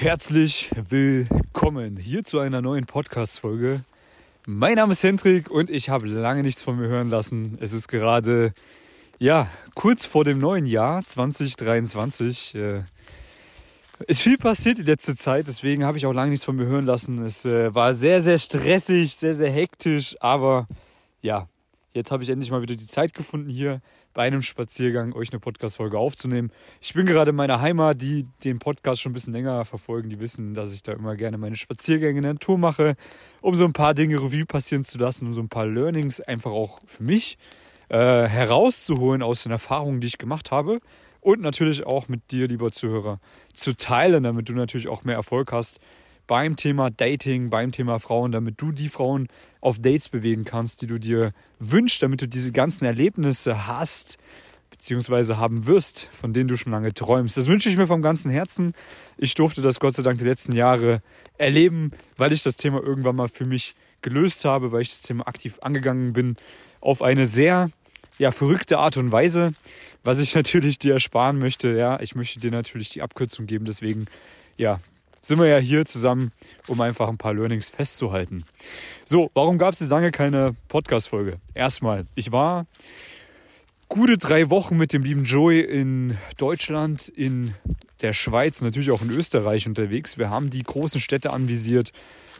Herzlich willkommen hier zu einer neuen Podcast-Folge. Mein Name ist Hendrik und ich habe lange nichts von mir hören lassen. Es ist gerade, ja, kurz vor dem neuen Jahr 2023. Äh, ist viel passiert die letzte Zeit, deswegen habe ich auch lange nichts von mir hören lassen. Es äh, war sehr, sehr stressig, sehr, sehr hektisch, aber ja, jetzt habe ich endlich mal wieder die Zeit gefunden, hier bei einem Spaziergang euch eine Podcast-Folge aufzunehmen. Ich bin gerade in meiner Heimat, die den Podcast schon ein bisschen länger verfolgen, die wissen, dass ich da immer gerne meine Spaziergänge in der Natur mache, um so ein paar Dinge Revue passieren zu lassen, um so ein paar Learnings einfach auch für mich äh, herauszuholen aus den Erfahrungen, die ich gemacht habe und natürlich auch mit dir, lieber Zuhörer, zu teilen, damit du natürlich auch mehr Erfolg hast beim Thema Dating, beim Thema Frauen, damit du die Frauen auf Dates bewegen kannst, die du dir wünschst, damit du diese ganzen Erlebnisse hast, beziehungsweise haben wirst, von denen du schon lange träumst. Das wünsche ich mir vom ganzen Herzen. Ich durfte das Gott sei Dank die letzten Jahre erleben, weil ich das Thema irgendwann mal für mich gelöst habe, weil ich das Thema aktiv angegangen bin, auf eine sehr ja, verrückte Art und Weise, was ich natürlich dir ersparen möchte. Ja, ich möchte dir natürlich die Abkürzung geben, deswegen ja, sind wir ja hier zusammen, um einfach ein paar Learnings festzuhalten. So, warum gab es jetzt lange keine Podcast-Folge? Erstmal, ich war gute drei Wochen mit dem lieben Joey in Deutschland, in der Schweiz und natürlich auch in Österreich unterwegs. Wir haben die großen Städte anvisiert,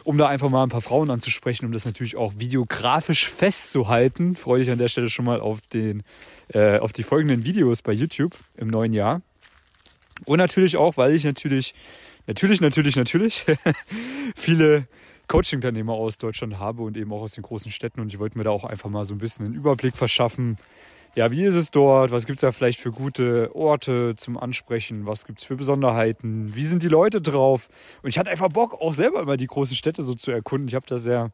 um da einfach mal ein paar Frauen anzusprechen, um das natürlich auch videografisch festzuhalten. Freue dich an der Stelle schon mal auf, den, äh, auf die folgenden Videos bei YouTube im neuen Jahr. Und natürlich auch, weil ich natürlich natürlich, natürlich, natürlich viele Coaching-Teilnehmer aus Deutschland habe und eben auch aus den großen Städten. Und ich wollte mir da auch einfach mal so ein bisschen einen Überblick verschaffen. Ja, wie ist es dort? Was gibt es da vielleicht für gute Orte zum Ansprechen? Was gibt es für Besonderheiten? Wie sind die Leute drauf? Und ich hatte einfach Bock, auch selber immer die großen Städte so zu erkunden. Ich habe das sehr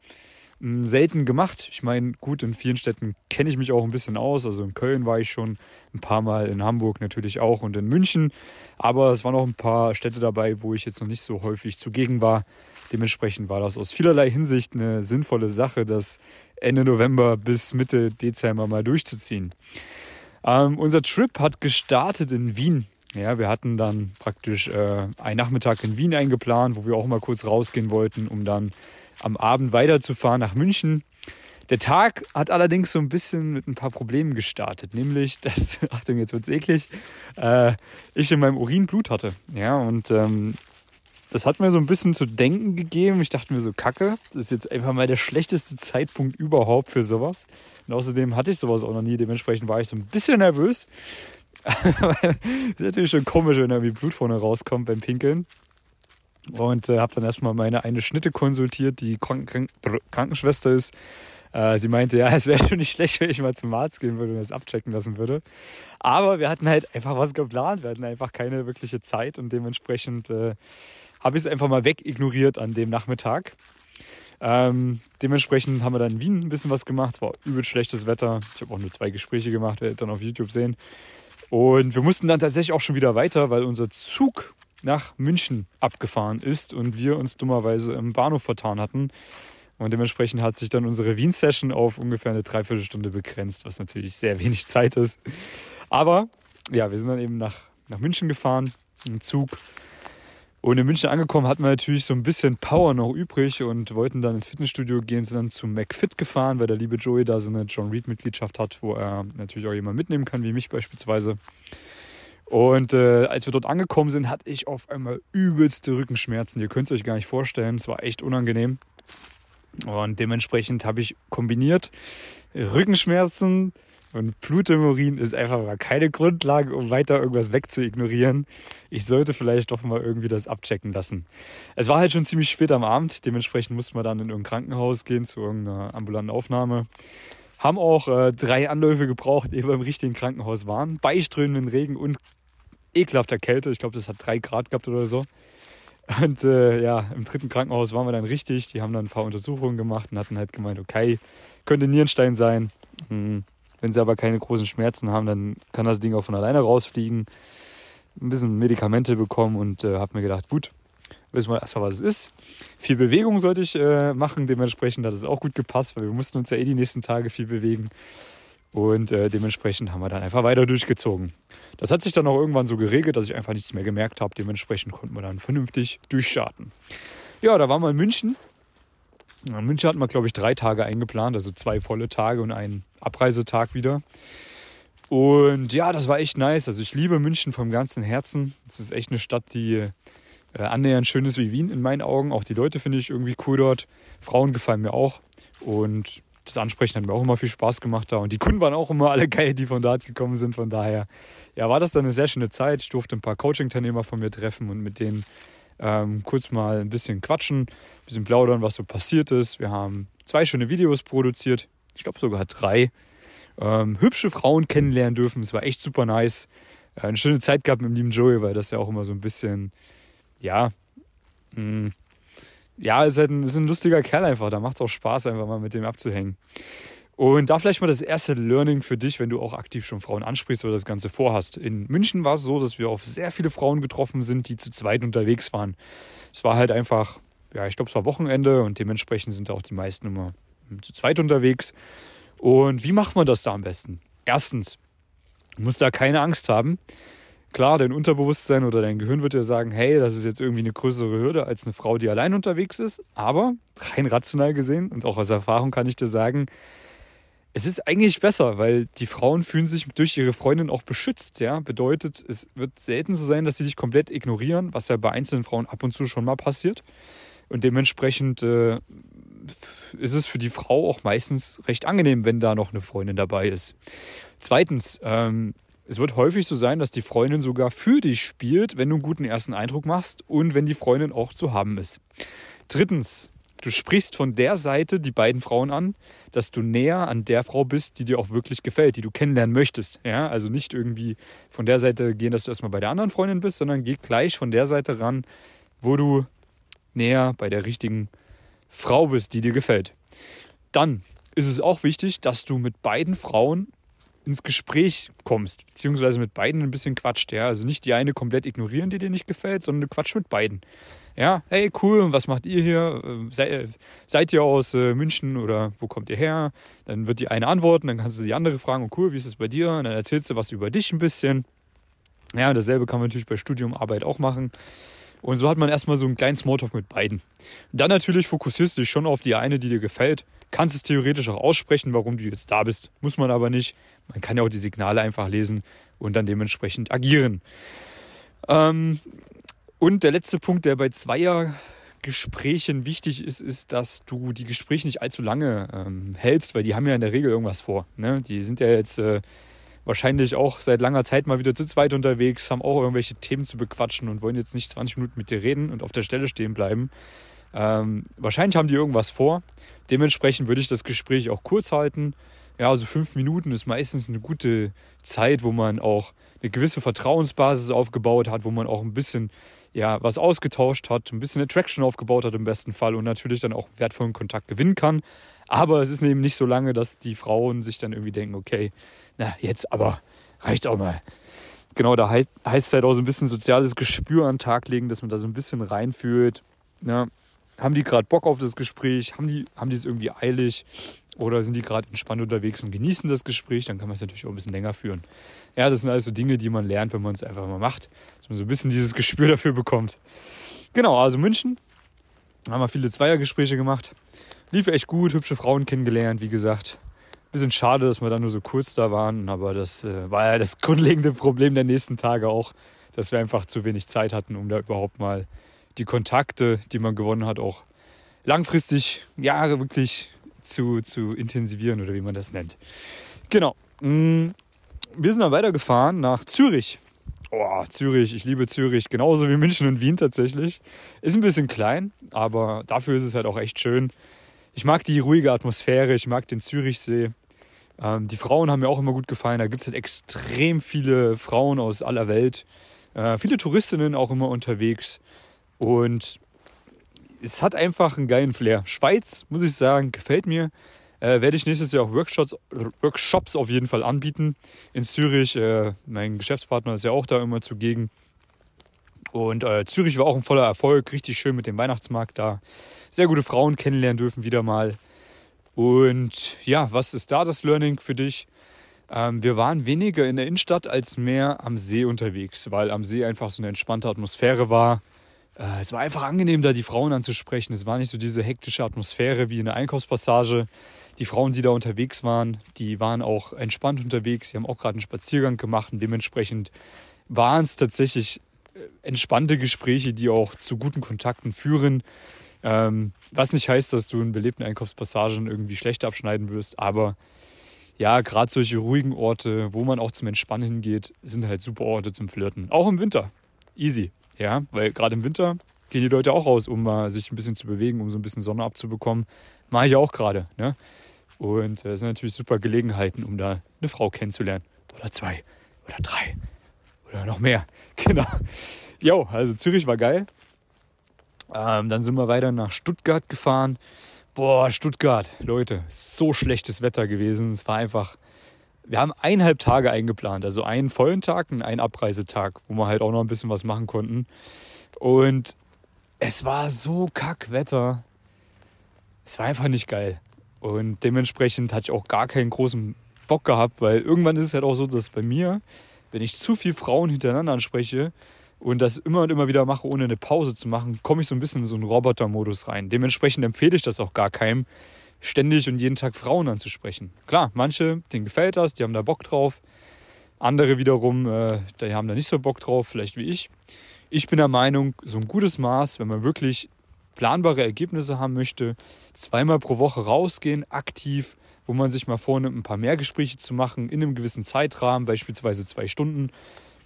selten gemacht. Ich meine, gut, in vielen Städten kenne ich mich auch ein bisschen aus. Also in Köln war ich schon ein paar Mal, in Hamburg natürlich auch und in München. Aber es waren noch ein paar Städte dabei, wo ich jetzt noch nicht so häufig zugegen war. Dementsprechend war das aus vielerlei Hinsicht eine sinnvolle Sache, das Ende November bis Mitte Dezember mal durchzuziehen. Ähm, unser Trip hat gestartet in Wien. Ja, wir hatten dann praktisch äh, einen Nachmittag in Wien eingeplant, wo wir auch mal kurz rausgehen wollten, um dann am Abend weiterzufahren nach München. Der Tag hat allerdings so ein bisschen mit ein paar Problemen gestartet, nämlich, dass, Achtung, jetzt wird's eklig, äh, ich in meinem Urin Blut hatte. Ja, und ähm, das hat mir so ein bisschen zu denken gegeben. Ich dachte mir so, Kacke, das ist jetzt einfach mal der schlechteste Zeitpunkt überhaupt für sowas. Und außerdem hatte ich sowas auch noch nie, dementsprechend war ich so ein bisschen nervös. das ist natürlich schon komisch, wenn da wie Blut vorne rauskommt beim Pinkeln. Und äh, habe dann erstmal meine eine Schnitte konsultiert, die Krank Krank Krankenschwester ist. Äh, sie meinte, ja, es wäre schon nicht schlecht, wenn ich mal zum Arzt gehen würde und das abchecken lassen würde. Aber wir hatten halt einfach was geplant. Wir hatten einfach keine wirkliche Zeit und dementsprechend äh, habe ich es einfach mal wegignoriert an dem Nachmittag. Ähm, dementsprechend haben wir dann in Wien ein bisschen was gemacht. Es war übel schlechtes Wetter. Ich habe auch nur zwei Gespräche gemacht, werdet ihr dann auf YouTube sehen. Und wir mussten dann tatsächlich auch schon wieder weiter, weil unser Zug nach München abgefahren ist und wir uns dummerweise im Bahnhof vertan hatten. Und dementsprechend hat sich dann unsere Wien-Session auf ungefähr eine Dreiviertelstunde begrenzt, was natürlich sehr wenig Zeit ist. Aber ja, wir sind dann eben nach, nach München gefahren im Zug. Und in München angekommen hatten wir natürlich so ein bisschen Power noch übrig und wollten dann ins Fitnessstudio gehen, sind dann zu McFit gefahren, weil der liebe Joey da so eine John Reed-Mitgliedschaft hat, wo er natürlich auch jemand mitnehmen kann, wie mich beispielsweise. Und äh, als wir dort angekommen sind, hatte ich auf einmal übelste Rückenschmerzen. Ihr könnt es euch gar nicht vorstellen. Es war echt unangenehm. Und dementsprechend habe ich kombiniert Rückenschmerzen und Blut ist einfach mal keine Grundlage, um weiter irgendwas wegzuignorieren. Ich sollte vielleicht doch mal irgendwie das abchecken lassen. Es war halt schon ziemlich spät am Abend. Dementsprechend mussten wir dann in irgendein Krankenhaus gehen zu irgendeiner ambulanten Aufnahme. Haben auch äh, drei Anläufe gebraucht, ehe wir im richtigen Krankenhaus waren. Bei strömenden Regen und ekelhafter Kälte. Ich glaube, das hat drei Grad gehabt oder so. Und äh, ja, im dritten Krankenhaus waren wir dann richtig. Die haben dann ein paar Untersuchungen gemacht und hatten halt gemeint, okay, könnte Nierenstein sein. Hm. Wenn sie aber keine großen Schmerzen haben, dann kann das Ding auch von alleine rausfliegen. Ein bisschen Medikamente bekommen und äh, habe mir gedacht, gut, wissen wir erstmal, was es ist. Viel Bewegung sollte ich äh, machen, dementsprechend hat es auch gut gepasst, weil wir mussten uns ja eh die nächsten Tage viel bewegen. Und äh, dementsprechend haben wir dann einfach weiter durchgezogen. Das hat sich dann auch irgendwann so geregelt, dass ich einfach nichts mehr gemerkt habe. Dementsprechend konnten wir dann vernünftig durchstarten. Ja, da waren wir in München. In München hatten wir, glaube ich, drei Tage eingeplant, also zwei volle Tage und einen Abreisetag wieder. Und ja, das war echt nice. Also ich liebe München vom ganzen Herzen. Es ist echt eine Stadt, die äh, annähernd schön ist wie Wien in meinen Augen. Auch die Leute finde ich irgendwie cool dort. Frauen gefallen mir auch. Und das Ansprechen hat mir auch immer viel Spaß gemacht da. Und die Kunden waren auch immer alle geil, die von dort gekommen sind. Von daher, ja, war das dann eine sehr schöne Zeit. Ich durfte ein paar Coaching-Teilnehmer von mir treffen und mit denen ähm, kurz mal ein bisschen quatschen, ein bisschen plaudern, was so passiert ist. Wir haben zwei schöne Videos produziert. Ich glaube sogar drei. Ähm, hübsche Frauen kennenlernen dürfen. Es war echt super nice. Äh, eine schöne Zeit gehabt mit dem lieben Joey, weil das ja auch immer so ein bisschen, ja, mh, mm, ja, ist halt ein, ist ein lustiger Kerl einfach. Da macht es auch Spaß, einfach mal mit dem abzuhängen. Und da vielleicht mal das erste Learning für dich, wenn du auch aktiv schon Frauen ansprichst oder das Ganze vorhast. In München war es so, dass wir auf sehr viele Frauen getroffen sind, die zu zweit unterwegs waren. Es war halt einfach, ja, ich glaube, es war Wochenende und dementsprechend sind auch die meisten immer zu zweit unterwegs. Und wie macht man das da am besten? Erstens, du musst da keine Angst haben. Klar, dein Unterbewusstsein oder dein Gehirn wird dir sagen, hey, das ist jetzt irgendwie eine größere Hürde als eine Frau, die allein unterwegs ist. Aber rein rational gesehen und auch aus Erfahrung kann ich dir sagen, es ist eigentlich besser, weil die Frauen fühlen sich durch ihre Freundin auch beschützt. Ja? Bedeutet, es wird selten so sein, dass sie dich komplett ignorieren, was ja bei einzelnen Frauen ab und zu schon mal passiert. Und dementsprechend äh, ist es für die Frau auch meistens recht angenehm, wenn da noch eine Freundin dabei ist. Zweitens, ähm, es wird häufig so sein, dass die Freundin sogar für dich spielt, wenn du einen guten ersten Eindruck machst und wenn die Freundin auch zu haben ist. Drittens, du sprichst von der Seite die beiden Frauen an, dass du näher an der Frau bist, die dir auch wirklich gefällt, die du kennenlernen möchtest. Ja, also nicht irgendwie von der Seite gehen, dass du erstmal bei der anderen Freundin bist, sondern geh gleich von der Seite ran, wo du näher bei der richtigen Frau bist, die dir gefällt. Dann ist es auch wichtig, dass du mit beiden Frauen ins Gespräch kommst, beziehungsweise mit beiden ein bisschen quatscht. Ja? Also nicht die eine komplett ignorieren, die dir nicht gefällt, sondern du quatschst mit beiden. Ja, hey, cool, was macht ihr hier? Sei, seid ihr aus äh, München oder wo kommt ihr her? Dann wird die eine antworten, dann kannst du die andere fragen, oh cool, wie ist es bei dir? Und dann erzählst du was über dich ein bisschen. Ja, dasselbe kann man natürlich bei Studium, Arbeit auch machen. Und so hat man erstmal so einen kleinen Smalltalk mit beiden. Und dann natürlich fokussierst du dich schon auf die eine, die dir gefällt. Kannst es theoretisch auch aussprechen, warum du jetzt da bist. Muss man aber nicht. Man kann ja auch die Signale einfach lesen und dann dementsprechend agieren. Ähm, und der letzte Punkt, der bei Zweiergesprächen wichtig ist, ist, dass du die Gespräche nicht allzu lange ähm, hältst, weil die haben ja in der Regel irgendwas vor. Ne? Die sind ja jetzt äh, wahrscheinlich auch seit langer Zeit mal wieder zu zweit unterwegs, haben auch irgendwelche Themen zu bequatschen und wollen jetzt nicht 20 Minuten mit dir reden und auf der Stelle stehen bleiben. Ähm, wahrscheinlich haben die irgendwas vor. Dementsprechend würde ich das Gespräch auch kurz halten ja, also fünf Minuten ist meistens eine gute Zeit, wo man auch eine gewisse Vertrauensbasis aufgebaut hat, wo man auch ein bisschen ja, was ausgetauscht hat, ein bisschen Attraction aufgebaut hat im besten Fall und natürlich dann auch wertvollen Kontakt gewinnen kann. Aber es ist eben nicht so lange, dass die Frauen sich dann irgendwie denken, okay, na jetzt aber reicht auch mal. Genau, da heißt, es halt auch so ein bisschen soziales Gespür an den Tag legen, dass man da so ein bisschen reinfühlt. Ja, haben die gerade Bock auf das Gespräch? Haben die, haben die es irgendwie eilig? Oder sind die gerade entspannt unterwegs und genießen das Gespräch? Dann kann man es natürlich auch ein bisschen länger führen. Ja, das sind also Dinge, die man lernt, wenn man es einfach mal macht. Dass man so ein bisschen dieses Gespür dafür bekommt. Genau, also München. Haben wir viele Zweiergespräche gemacht. Lief echt gut, hübsche Frauen kennengelernt, wie gesagt. Bisschen schade, dass wir dann nur so kurz da waren, aber das äh, war ja das grundlegende Problem der nächsten Tage auch, dass wir einfach zu wenig Zeit hatten, um da überhaupt mal die Kontakte, die man gewonnen hat, auch langfristig, ja, wirklich zu, zu intensivieren oder wie man das nennt. Genau. Mm, wir sind dann weitergefahren nach Zürich. Oh, Zürich, ich liebe Zürich, genauso wie München und Wien tatsächlich. Ist ein bisschen klein, aber dafür ist es halt auch echt schön. Ich mag die ruhige Atmosphäre, ich mag den Zürichsee. Ähm, die Frauen haben mir auch immer gut gefallen. Da gibt es halt extrem viele Frauen aus aller Welt. Äh, viele Touristinnen auch immer unterwegs. Und es hat einfach einen geilen Flair. Schweiz, muss ich sagen, gefällt mir. Äh, werde ich nächstes Jahr auch Workshops, Workshops auf jeden Fall anbieten. In Zürich, äh, mein Geschäftspartner ist ja auch da immer zugegen. Und äh, Zürich war auch ein voller Erfolg, richtig schön mit dem Weihnachtsmarkt da. Sehr gute Frauen kennenlernen dürfen wieder mal. Und ja, was ist da das Learning für dich? Ähm, wir waren weniger in der Innenstadt als mehr am See unterwegs, weil am See einfach so eine entspannte Atmosphäre war. Äh, es war einfach angenehm, da die Frauen anzusprechen. Es war nicht so diese hektische Atmosphäre wie in der Einkaufspassage. Die Frauen, die da unterwegs waren, die waren auch entspannt unterwegs. Sie haben auch gerade einen Spaziergang gemacht und dementsprechend waren es tatsächlich äh, entspannte Gespräche, die auch zu guten Kontakten führen. Ähm, was nicht heißt, dass du in belebten Einkaufspassagen irgendwie schlecht abschneiden wirst, aber ja, gerade solche ruhigen Orte, wo man auch zum Entspannen hingeht, sind halt super Orte zum Flirten. Auch im Winter. Easy. Ja, weil gerade im Winter gehen die Leute auch raus, um mal sich ein bisschen zu bewegen, um so ein bisschen Sonne abzubekommen. Mache ich auch gerade. Ne? Und äh, das sind natürlich super Gelegenheiten, um da eine Frau kennenzulernen. Oder zwei. Oder drei. Oder noch mehr. Genau. Jo, also Zürich war geil. Ähm, dann sind wir weiter nach Stuttgart gefahren. Boah, Stuttgart, Leute, so schlechtes Wetter gewesen. Es war einfach. Wir haben eineinhalb Tage eingeplant, also einen vollen Tag und einen Abreisetag, wo wir halt auch noch ein bisschen was machen konnten. Und es war so kack Wetter. Es war einfach nicht geil. Und dementsprechend hatte ich auch gar keinen großen Bock gehabt, weil irgendwann ist es halt auch so, dass bei mir, wenn ich zu viele Frauen hintereinander anspreche, und das immer und immer wieder mache, ohne eine Pause zu machen, komme ich so ein bisschen in so einen Roboter-Modus rein. Dementsprechend empfehle ich das auch gar keinem, ständig und jeden Tag Frauen anzusprechen. Klar, manche, denen gefällt das, die haben da Bock drauf. Andere wiederum, äh, die haben da nicht so Bock drauf, vielleicht wie ich. Ich bin der Meinung, so ein gutes Maß, wenn man wirklich planbare Ergebnisse haben möchte, zweimal pro Woche rausgehen, aktiv, wo man sich mal vornimmt, ein paar mehr Gespräche zu machen, in einem gewissen Zeitrahmen, beispielsweise zwei Stunden,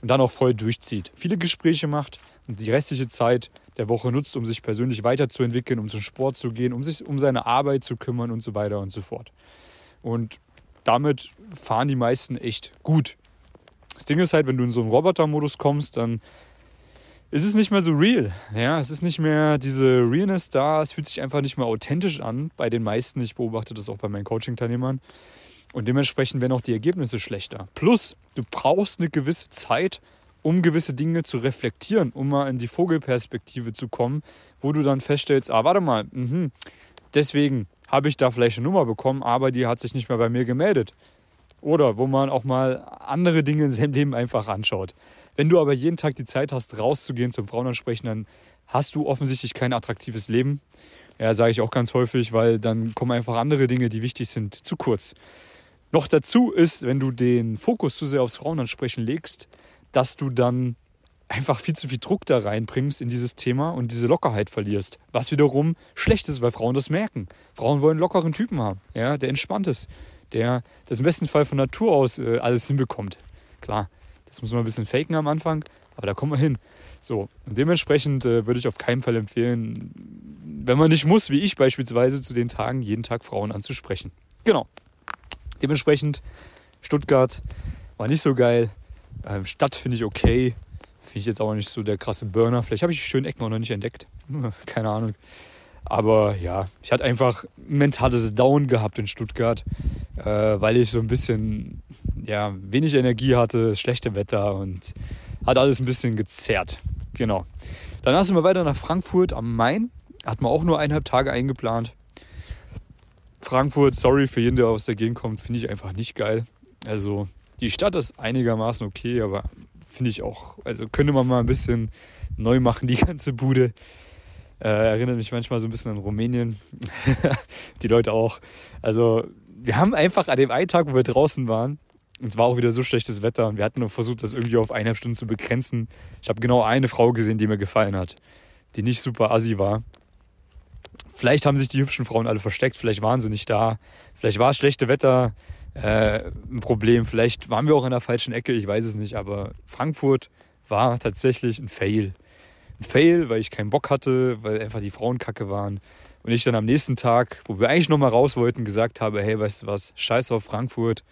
und dann auch voll durchzieht. Viele Gespräche macht und die restliche Zeit der Woche nutzt, um sich persönlich weiterzuentwickeln, um zum Sport zu gehen, um sich um seine Arbeit zu kümmern und so weiter und so fort. Und damit fahren die meisten echt gut. Das Ding ist halt, wenn du in so einen Roboter-Modus kommst, dann ist es nicht mehr so real. Ja, es ist nicht mehr diese Realness da. Es fühlt sich einfach nicht mehr authentisch an bei den meisten. Ich beobachte das auch bei meinen Coaching-Teilnehmern. Und dementsprechend werden auch die Ergebnisse schlechter. Plus, du brauchst eine gewisse Zeit, um gewisse Dinge zu reflektieren, um mal in die Vogelperspektive zu kommen, wo du dann feststellst, ah, warte mal, mh, deswegen habe ich da vielleicht eine Nummer bekommen, aber die hat sich nicht mehr bei mir gemeldet. Oder wo man auch mal andere Dinge in seinem Leben einfach anschaut. Wenn du aber jeden Tag die Zeit hast, rauszugehen zum Frauenansprechen, dann hast du offensichtlich kein attraktives Leben. Ja, sage ich auch ganz häufig, weil dann kommen einfach andere Dinge, die wichtig sind, zu kurz. Noch dazu ist, wenn du den Fokus zu sehr aufs Frauenansprechen legst, dass du dann einfach viel zu viel Druck da reinbringst in dieses Thema und diese Lockerheit verlierst. Was wiederum schlecht ist, weil Frauen das merken. Frauen wollen lockeren Typen haben, ja, der entspannt ist, der das im besten Fall von Natur aus äh, alles hinbekommt. Klar, das muss man ein bisschen faken am Anfang, aber da kommen wir hin. So, und dementsprechend äh, würde ich auf keinen Fall empfehlen, wenn man nicht muss, wie ich beispielsweise, zu den Tagen jeden Tag Frauen anzusprechen. Genau. Dementsprechend Stuttgart war nicht so geil. Ähm, Stadt finde ich okay. Finde ich jetzt auch nicht so der krasse Burner. Vielleicht habe ich die schönen Ecken auch noch nicht entdeckt. Keine Ahnung. Aber ja, ich hatte einfach ein mentales Down gehabt in Stuttgart, äh, weil ich so ein bisschen ja, wenig Energie hatte, schlechte Wetter und hat alles ein bisschen gezerrt. Genau. Danach sind wir weiter nach Frankfurt am Main. Hat man auch nur eineinhalb Tage eingeplant. Frankfurt, sorry für jeden, der aus der Gegend kommt, finde ich einfach nicht geil. Also die Stadt ist einigermaßen okay, aber finde ich auch, also könnte man mal ein bisschen neu machen, die ganze Bude. Äh, erinnert mich manchmal so ein bisschen an Rumänien. die Leute auch. Also wir haben einfach an dem einen Tag, wo wir draußen waren, und es war auch wieder so schlechtes Wetter und wir hatten nur versucht, das irgendwie auf eineinhalb Stunden zu begrenzen. Ich habe genau eine Frau gesehen, die mir gefallen hat, die nicht super assi war. Vielleicht haben sich die hübschen Frauen alle versteckt, vielleicht waren sie nicht da, vielleicht war das schlechte Wetter äh, ein Problem, vielleicht waren wir auch in der falschen Ecke, ich weiß es nicht, aber Frankfurt war tatsächlich ein Fail. Ein Fail, weil ich keinen Bock hatte, weil einfach die Frauen kacke waren. Und ich dann am nächsten Tag, wo wir eigentlich nochmal raus wollten, gesagt habe, hey, weißt du was, scheiß auf Frankfurt,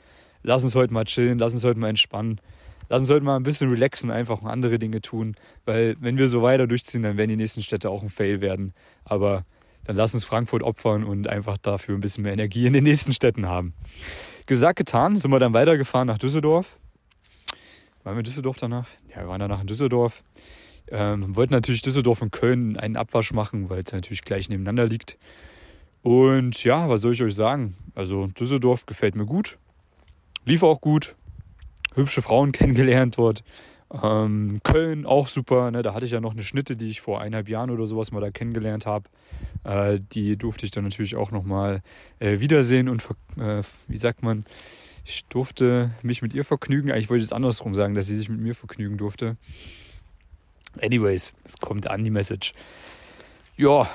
lass uns heute mal chillen, lass uns heute mal entspannen. Lass uns heute mal ein bisschen relaxen, einfach andere Dinge tun. Weil wenn wir so weiter durchziehen, dann werden die nächsten Städte auch ein Fail werden. Aber dann lass uns Frankfurt opfern und einfach dafür ein bisschen mehr Energie in den nächsten Städten haben. Gesagt, getan, sind wir dann weitergefahren nach Düsseldorf. Waren wir in Düsseldorf danach? Ja, wir waren danach in Düsseldorf. Ähm, wollten natürlich Düsseldorf und Köln einen Abwasch machen, weil es natürlich gleich nebeneinander liegt. Und ja, was soll ich euch sagen? Also Düsseldorf gefällt mir gut. lief auch gut. Hübsche Frauen kennengelernt dort. Ähm, Köln auch super. Ne? Da hatte ich ja noch eine Schnitte, die ich vor eineinhalb Jahren oder sowas mal da kennengelernt habe. Äh, die durfte ich dann natürlich auch nochmal äh, wiedersehen und, äh, wie sagt man, ich durfte mich mit ihr vergnügen. Eigentlich wollte ich es andersrum sagen, dass sie sich mit mir vergnügen durfte. Anyways, es kommt an die Message. Ja,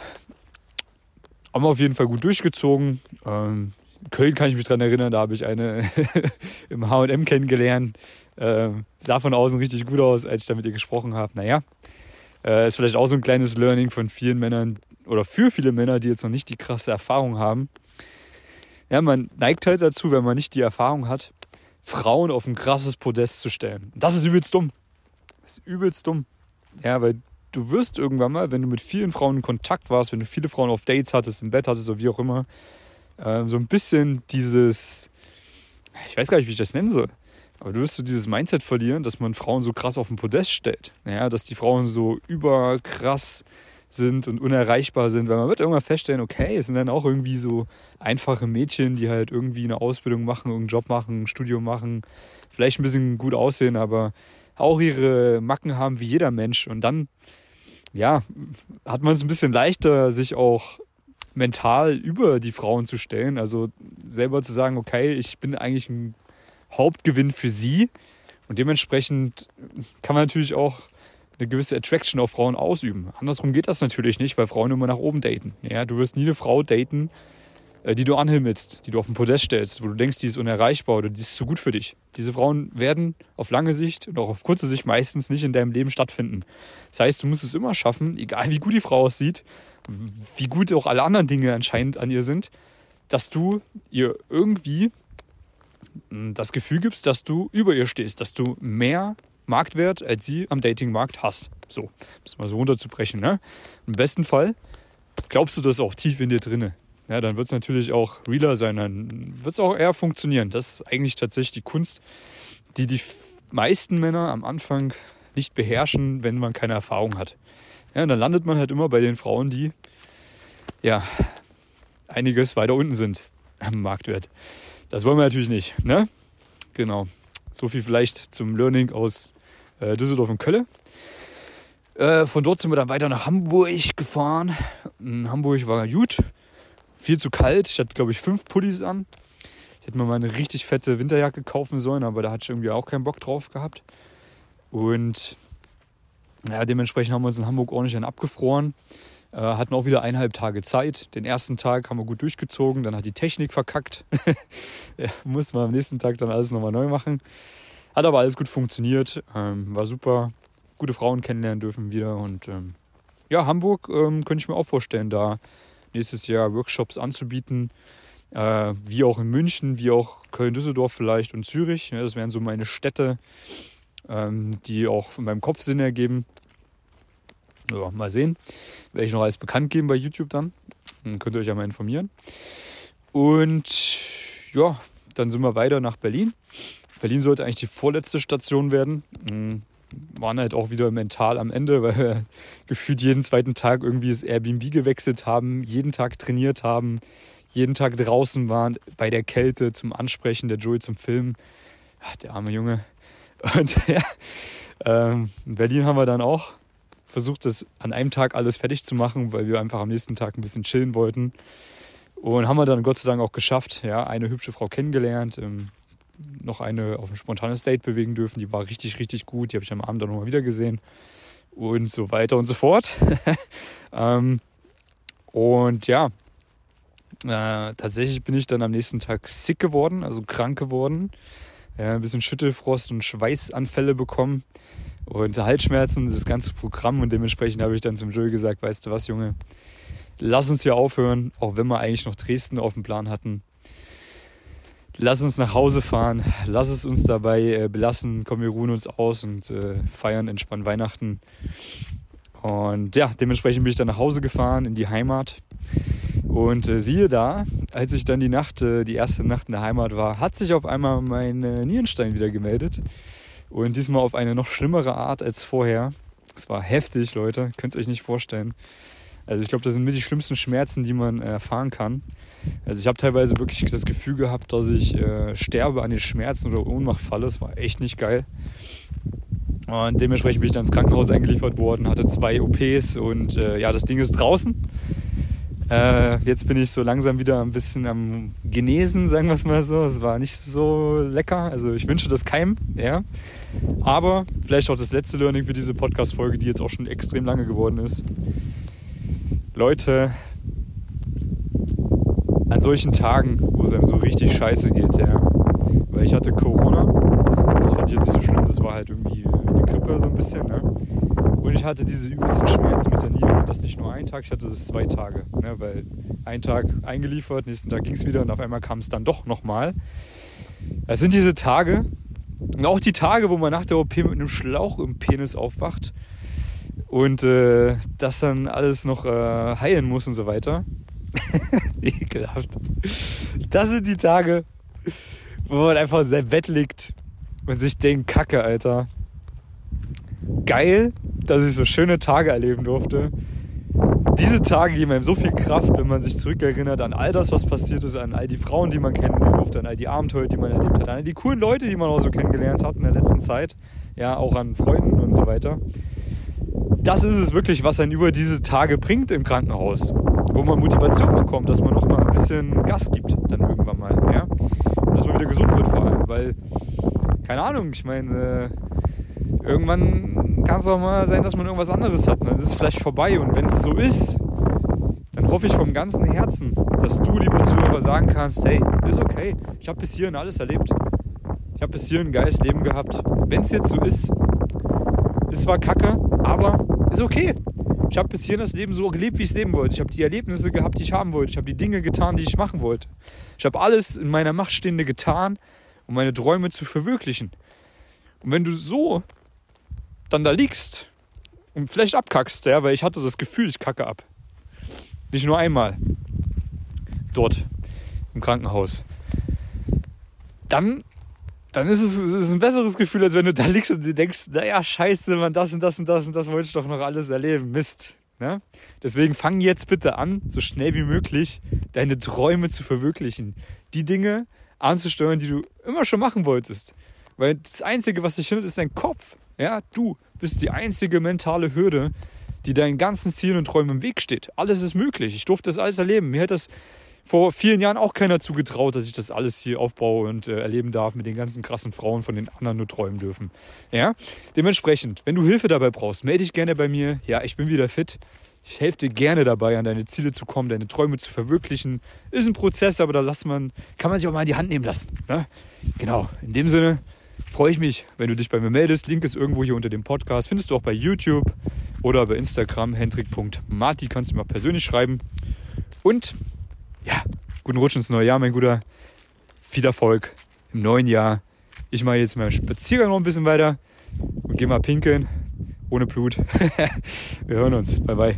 haben wir auf jeden Fall gut durchgezogen. Ähm, Köln kann ich mich dran erinnern, da habe ich eine im HM kennengelernt. Ähm, sah von außen richtig gut aus, als ich da mit ihr gesprochen habe. Naja, äh, ist vielleicht auch so ein kleines Learning von vielen Männern oder für viele Männer, die jetzt noch nicht die krasse Erfahrung haben. Ja, man neigt halt dazu, wenn man nicht die Erfahrung hat, Frauen auf ein krasses Podest zu stellen. Das ist übelst dumm. Das ist übelst dumm. Ja, weil du wirst irgendwann mal, wenn du mit vielen Frauen in Kontakt warst, wenn du viele Frauen auf Dates hattest, im Bett hattest oder wie auch immer, äh, so ein bisschen dieses, ich weiß gar nicht, wie ich das nennen soll, aber du wirst so dieses Mindset verlieren, dass man Frauen so krass auf den Podest stellt. Ja, dass die Frauen so überkrass sind und unerreichbar sind, weil man wird irgendwann feststellen, okay, es sind dann auch irgendwie so einfache Mädchen, die halt irgendwie eine Ausbildung machen, irgendeinen Job machen, ein Studium machen, vielleicht ein bisschen gut aussehen, aber auch ihre Macken haben wie jeder Mensch. Und dann ja, hat man es ein bisschen leichter, sich auch mental über die Frauen zu stellen. Also selber zu sagen, okay, ich bin eigentlich ein Hauptgewinn für sie. Und dementsprechend kann man natürlich auch eine gewisse Attraction auf Frauen ausüben. Andersrum geht das natürlich nicht, weil Frauen immer nach oben daten. Ja, du wirst nie eine Frau daten, die du anhimmelst, die du auf den Podest stellst, wo du denkst, die ist unerreichbar oder die ist zu gut für dich. Diese Frauen werden auf lange Sicht und auch auf kurze Sicht meistens nicht in deinem Leben stattfinden. Das heißt, du musst es immer schaffen, egal wie gut die Frau aussieht, wie gut auch alle anderen Dinge anscheinend an ihr sind, dass du ihr irgendwie hm, das Gefühl gibst, dass du über ihr stehst, dass du mehr Marktwert als sie am Datingmarkt hast. So, um es mal so runterzubrechen. Ne? Im besten Fall glaubst du das auch tief in dir drinne ja, dann wird es natürlich auch realer sein, dann wird es auch eher funktionieren. Das ist eigentlich tatsächlich die Kunst, die die meisten Männer am Anfang nicht beherrschen, wenn man keine Erfahrung hat. Ja, dann landet man halt immer bei den Frauen, die ja einiges weiter unten sind am Marktwert. Das wollen wir natürlich nicht, ne? Genau. So viel vielleicht zum Learning aus äh, Düsseldorf und Köln. Äh, von dort sind wir dann weiter nach Hamburg gefahren. In Hamburg war gut viel zu kalt. Ich hatte, glaube ich, fünf Pullis an. Ich hätte mir mal eine richtig fette Winterjacke kaufen sollen, aber da hatte ich irgendwie auch keinen Bock drauf gehabt. Und ja, dementsprechend haben wir uns in Hamburg ordentlich dann abgefroren. Äh, hatten auch wieder eineinhalb Tage Zeit. Den ersten Tag haben wir gut durchgezogen, dann hat die Technik verkackt. ja, muss man am nächsten Tag dann alles nochmal neu machen. Hat aber alles gut funktioniert, ähm, war super. Gute Frauen kennenlernen dürfen wieder. Und ähm, ja, Hamburg ähm, könnte ich mir auch vorstellen, da nächstes Jahr Workshops anzubieten. Äh, wie auch in München, wie auch Köln-Düsseldorf vielleicht und Zürich. Ja, das wären so meine Städte, ähm, die auch in meinem Kopf Sinn ergeben. Ja, mal sehen. Werde ich noch alles bekannt geben bei YouTube dann. Dann könnt ihr euch ja mal informieren. Und ja, dann sind wir weiter nach Berlin. Berlin sollte eigentlich die vorletzte Station werden. Waren halt auch wieder mental am Ende, weil wir gefühlt jeden zweiten Tag irgendwie das Airbnb gewechselt haben, jeden Tag trainiert haben, jeden Tag draußen waren, bei der Kälte zum Ansprechen, der Joey zum Filmen. Ach, der arme Junge. Und ja, ähm, in Berlin haben wir dann auch versucht, das an einem Tag alles fertig zu machen, weil wir einfach am nächsten Tag ein bisschen chillen wollten. Und haben wir dann Gott sei Dank auch geschafft. Ja, eine hübsche Frau kennengelernt. Ähm, noch eine auf ein spontanes Date bewegen dürfen. Die war richtig, richtig gut. Die habe ich am Abend dann nochmal wieder gesehen. Und so weiter und so fort. ähm, und ja, äh, tatsächlich bin ich dann am nächsten Tag sick geworden, also krank geworden. Äh, ein bisschen Schüttelfrost und Schweißanfälle bekommen und Halsschmerzen, das ganze Programm. Und dementsprechend habe ich dann zum Joey gesagt, weißt du was, Junge, lass uns hier aufhören, auch wenn wir eigentlich noch Dresden auf dem Plan hatten lass uns nach Hause fahren, lass es uns dabei äh, belassen, komm, wir ruhen uns aus und äh, feiern entspannt Weihnachten. Und ja, dementsprechend bin ich dann nach Hause gefahren, in die Heimat. Und äh, siehe da, als ich dann die Nacht, die erste Nacht in der Heimat war, hat sich auf einmal mein Nierenstein wieder gemeldet. Und diesmal auf eine noch schlimmere Art als vorher. Es war heftig, Leute, könnt ihr euch nicht vorstellen. Also ich glaube, das sind mit die schlimmsten Schmerzen, die man erfahren kann. Also ich habe teilweise wirklich das Gefühl gehabt, dass ich äh, sterbe an den Schmerzen oder Ohnmacht falle. Das war echt nicht geil. Und dementsprechend bin ich dann ins Krankenhaus eingeliefert worden, hatte zwei OPs und äh, ja, das Ding ist draußen. Äh, jetzt bin ich so langsam wieder ein bisschen am Genesen, sagen wir es mal so. Es war nicht so lecker. Also ich wünsche das keinem, ja. Aber vielleicht auch das letzte Learning für diese Podcast-Folge, die jetzt auch schon extrem lange geworden ist. Leute, an solchen Tagen, wo es einem so richtig scheiße geht, ja. Weil ich hatte Corona, das fand ich jetzt nicht so schlimm, das war halt irgendwie eine Grippe so ein bisschen, ne? Und ich hatte diese übelsten Schmerzen mit der Niere und das nicht nur einen Tag, ich hatte das zwei Tage, ne? Weil einen Tag eingeliefert, nächsten Tag ging es wieder und auf einmal kam es dann doch nochmal. Es sind diese Tage, und auch die Tage, wo man nach der OP mit einem Schlauch im Penis aufwacht und äh, das dann alles noch äh, heilen muss und so weiter. Ekelhaft. Das sind die Tage, wo man einfach in seinem Bett liegt und sich denkt, Kacke, Alter. Geil, dass ich so schöne Tage erleben durfte. Diese Tage geben einem so viel Kraft, wenn man sich zurückerinnert an all das, was passiert ist, an all die Frauen, die man kennenlernen durfte, an all die Abenteuer, die man erlebt hat, an all die coolen Leute, die man auch so kennengelernt hat in der letzten Zeit. Ja, auch an Freunden und so weiter. Das ist es wirklich, was einen über diese Tage bringt im Krankenhaus wo man Motivation bekommt, dass man noch mal ein bisschen Gas gibt, dann irgendwann mal, ja. Und dass man wieder gesund wird vor allem, weil, keine Ahnung, ich meine, äh, irgendwann kann es auch mal sein, dass man irgendwas anderes hat. Ne? Das ist vielleicht vorbei und wenn es so ist, dann hoffe ich vom ganzen Herzen, dass du, lieber Zuhörer, sagen kannst, hey, ist okay, ich habe bis hierhin alles erlebt. Ich habe bis hierhin ein geiles Leben gehabt. Wenn es jetzt so ist, ist zwar kacke, aber ist okay. Ich habe bis hierhin das Leben so gelebt, wie ich es leben wollte. Ich habe die Erlebnisse gehabt, die ich haben wollte. Ich habe die Dinge getan, die ich machen wollte. Ich habe alles in meiner Macht Stehende getan, um meine Träume zu verwirklichen. Und wenn du so dann da liegst und vielleicht abkackst, ja, weil ich hatte das Gefühl, ich kacke ab. Nicht nur einmal. Dort im Krankenhaus. Dann dann ist es, es ist ein besseres Gefühl, als wenn du da liegst und dir denkst, naja, scheiße, man, das und das und das und das wollte ich doch noch alles erleben. Mist. Ne? Deswegen fang jetzt bitte an, so schnell wie möglich deine Träume zu verwirklichen. Die Dinge anzusteuern, die du immer schon machen wolltest. Weil das Einzige, was dich hindert, ist dein Kopf. Ja, du bist die einzige mentale Hürde, die deinen ganzen Zielen und Träumen im Weg steht. Alles ist möglich. Ich durfte das alles erleben. Mir hat das vor vielen Jahren auch keiner zugetraut, dass ich das alles hier aufbaue und äh, erleben darf mit den ganzen krassen Frauen, von den anderen nur träumen dürfen. Ja, dementsprechend, wenn du Hilfe dabei brauchst, melde dich gerne bei mir. Ja, ich bin wieder fit. Ich helfe dir gerne dabei, an deine Ziele zu kommen, deine Träume zu verwirklichen. Ist ein Prozess, aber da lässt man, kann man sich auch mal in die Hand nehmen lassen. Ne? Genau, in dem Sinne freue ich mich, wenn du dich bei mir meldest. Link ist irgendwo hier unter dem Podcast. Findest du auch bei YouTube oder bei Instagram, hendrik.marti, kannst du mir persönlich schreiben. Und ja, guten Rutsch ins neue Jahr, mein Guter. Viel Erfolg im neuen Jahr. Ich mache jetzt mal Spaziergang noch ein bisschen weiter und gehe mal pinkeln. Ohne Blut. Wir hören uns. Bye, bye.